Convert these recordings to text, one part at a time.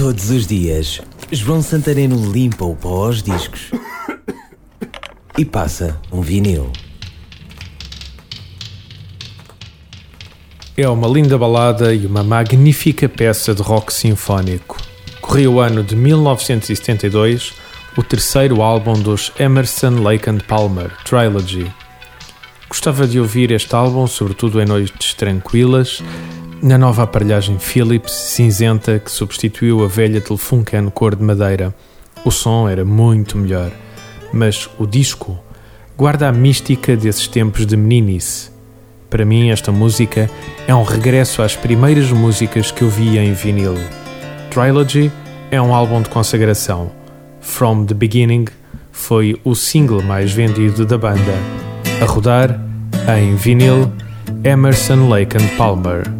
Todos os dias, João Santareno limpa o pó aos discos e passa um vinil. É uma linda balada e uma magnífica peça de rock sinfónico. Corria o ano de 1972, o terceiro álbum dos Emerson, Lake and Palmer, Trilogy. Gostava de ouvir este álbum, sobretudo em noites tranquilas, na nova aparelhagem Philips cinzenta que substituiu a velha Telefunken cor de madeira. O som era muito melhor, mas o disco guarda a mística desses tempos de meninice. Para mim, esta música é um regresso às primeiras músicas que eu via em vinil. Trilogy é um álbum de consagração. From the Beginning foi o single mais vendido da banda. A rodar, em vinil, Emerson Lake and Palmer,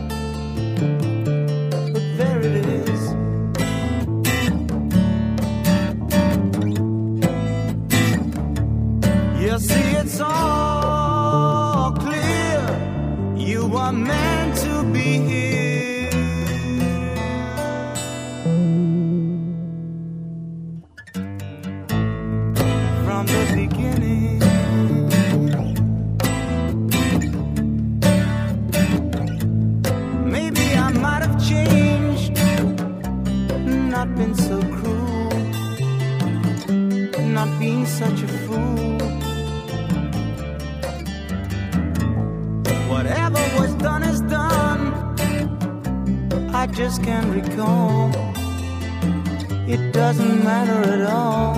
not been so cruel, not being such a fool. I just can't recall. It doesn't matter at all.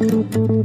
You.